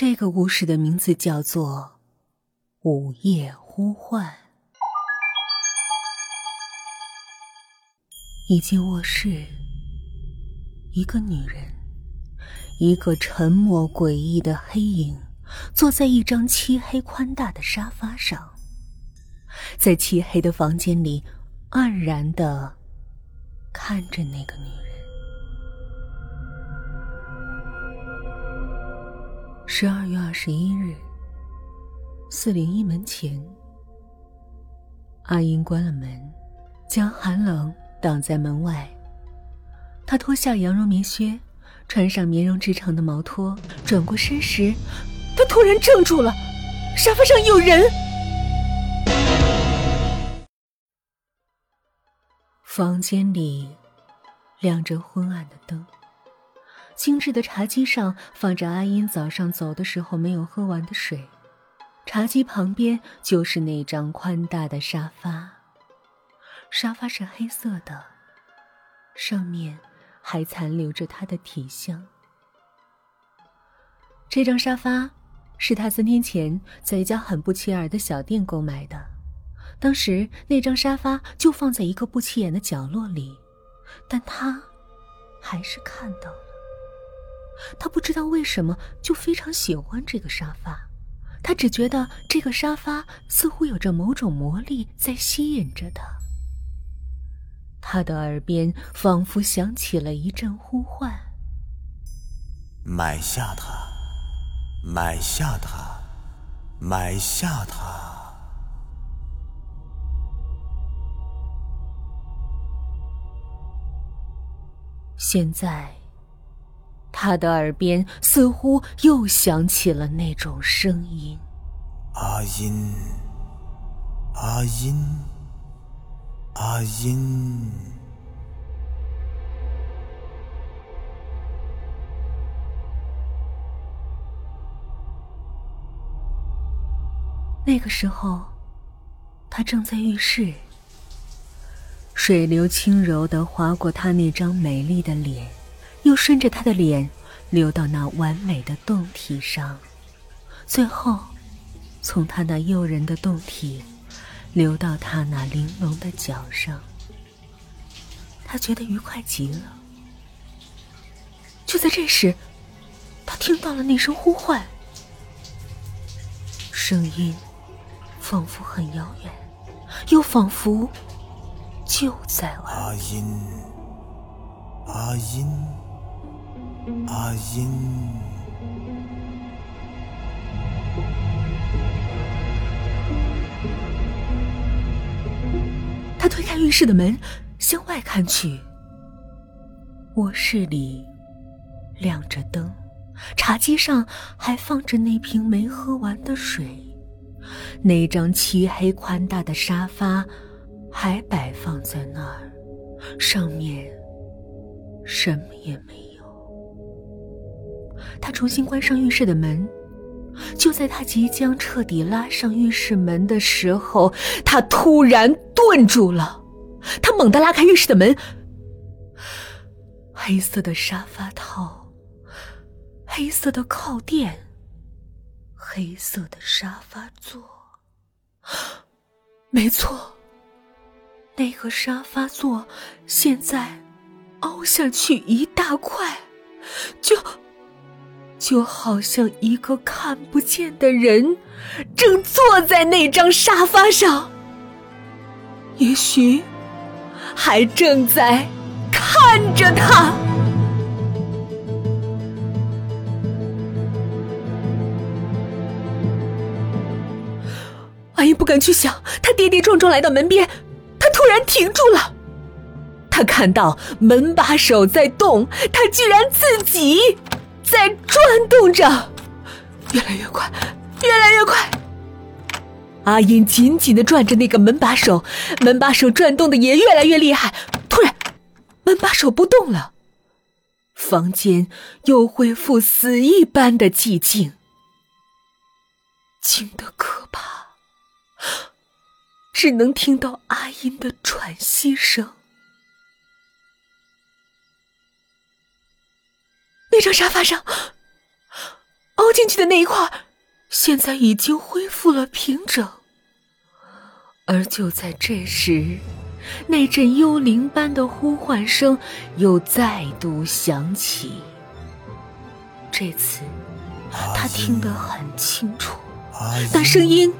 这个故事的名字叫做《午夜呼唤》。一间卧室，一个女人，一个沉默诡异的黑影，坐在一张漆黑宽大的沙发上，在漆黑的房间里，黯然的看着那个女人。十二月二十一日，四零一门前，阿英关了门，将寒冷挡在门外。他脱下羊绒棉靴，穿上棉绒制成的毛拖，转过身时，他突然怔住了，沙发上有人。房间里亮着昏暗的灯。精致的茶几上放着阿英早上走的时候没有喝完的水，茶几旁边就是那张宽大的沙发，沙发是黑色的，上面还残留着他的体香。这张沙发是他三天前在一家很不起眼的小店购买的，当时那张沙发就放在一个不起眼的角落里，但他还是看到了。他不知道为什么就非常喜欢这个沙发，他只觉得这个沙发似乎有着某种魔力在吸引着他。他的耳边仿佛响起了一阵呼唤：“买下它，买下它，买下它。”现在。他的耳边似乎又响起了那种声音：“阿音，阿音，阿音。”那个时候，他正在浴室，水流轻柔的划过他那张美丽的脸。又顺着他的脸流到那完美的胴体上，最后从他那诱人的胴体流到他那玲珑的脚上。他觉得愉快极了。就在这时，他听到了那声呼唤，声音仿佛很遥远，又仿佛就在阿音，阿音。阿音，他推开浴室的门，向外看去。卧室里亮着灯，茶几上还放着那瓶没喝完的水，那张漆黑宽大的沙发还摆放在那儿，上面什么也没有。他重新关上浴室的门，就在他即将彻底拉上浴室门的时候，他突然顿住了。他猛地拉开浴室的门，黑色的沙发套，黑色的靠垫，黑色的沙发座。没错，那个沙发座现在凹下去一大块，就。就好像一个看不见的人，正坐在那张沙发上，也许还正在看着他。阿姨不敢去想，他跌跌撞撞来到门边，他突然停住了。他看到门把手在动，他居然自己。在转动着，越来越快，越来越快。阿英紧紧的转着那个门把手，门把手转动的也越来越厉害。突然，门把手不动了，房间又恢复死一般的寂静，静的可怕，只能听到阿英的喘息声。那张沙发上，凹进去的那一块，现在已经恢复了平整。而就在这时，那阵幽灵般的呼唤声又再度响起。这次，他听得很清楚，那声音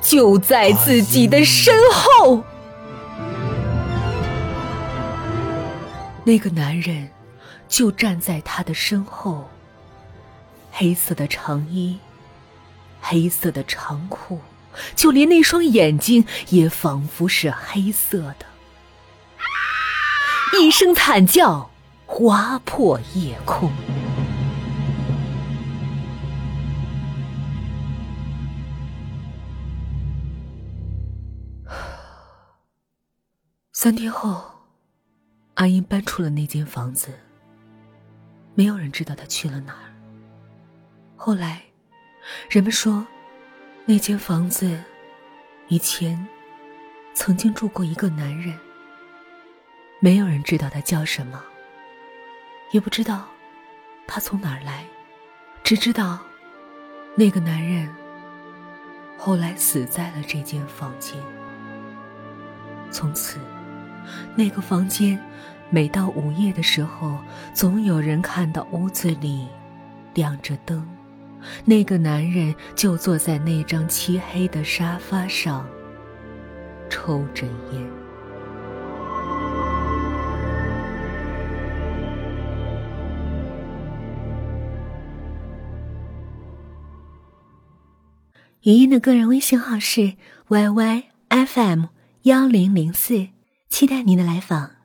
就在自己的身后。那个男人就站在他的身后，黑色的长衣，黑色的长裤，就连那双眼睛也仿佛是黑色的。一声惨叫划破夜空。三天后。阿英搬出了那间房子，没有人知道他去了哪儿。后来，人们说，那间房子以前曾经住过一个男人。没有人知道他叫什么，也不知道他从哪儿来，只知道那个男人后来死在了这间房间。从此。那个房间，每到午夜的时候，总有人看到屋子里亮着灯，那个男人就坐在那张漆黑的沙发上，抽着烟。语音的个人微信号是 yyfm 幺零零四。期待您的来访。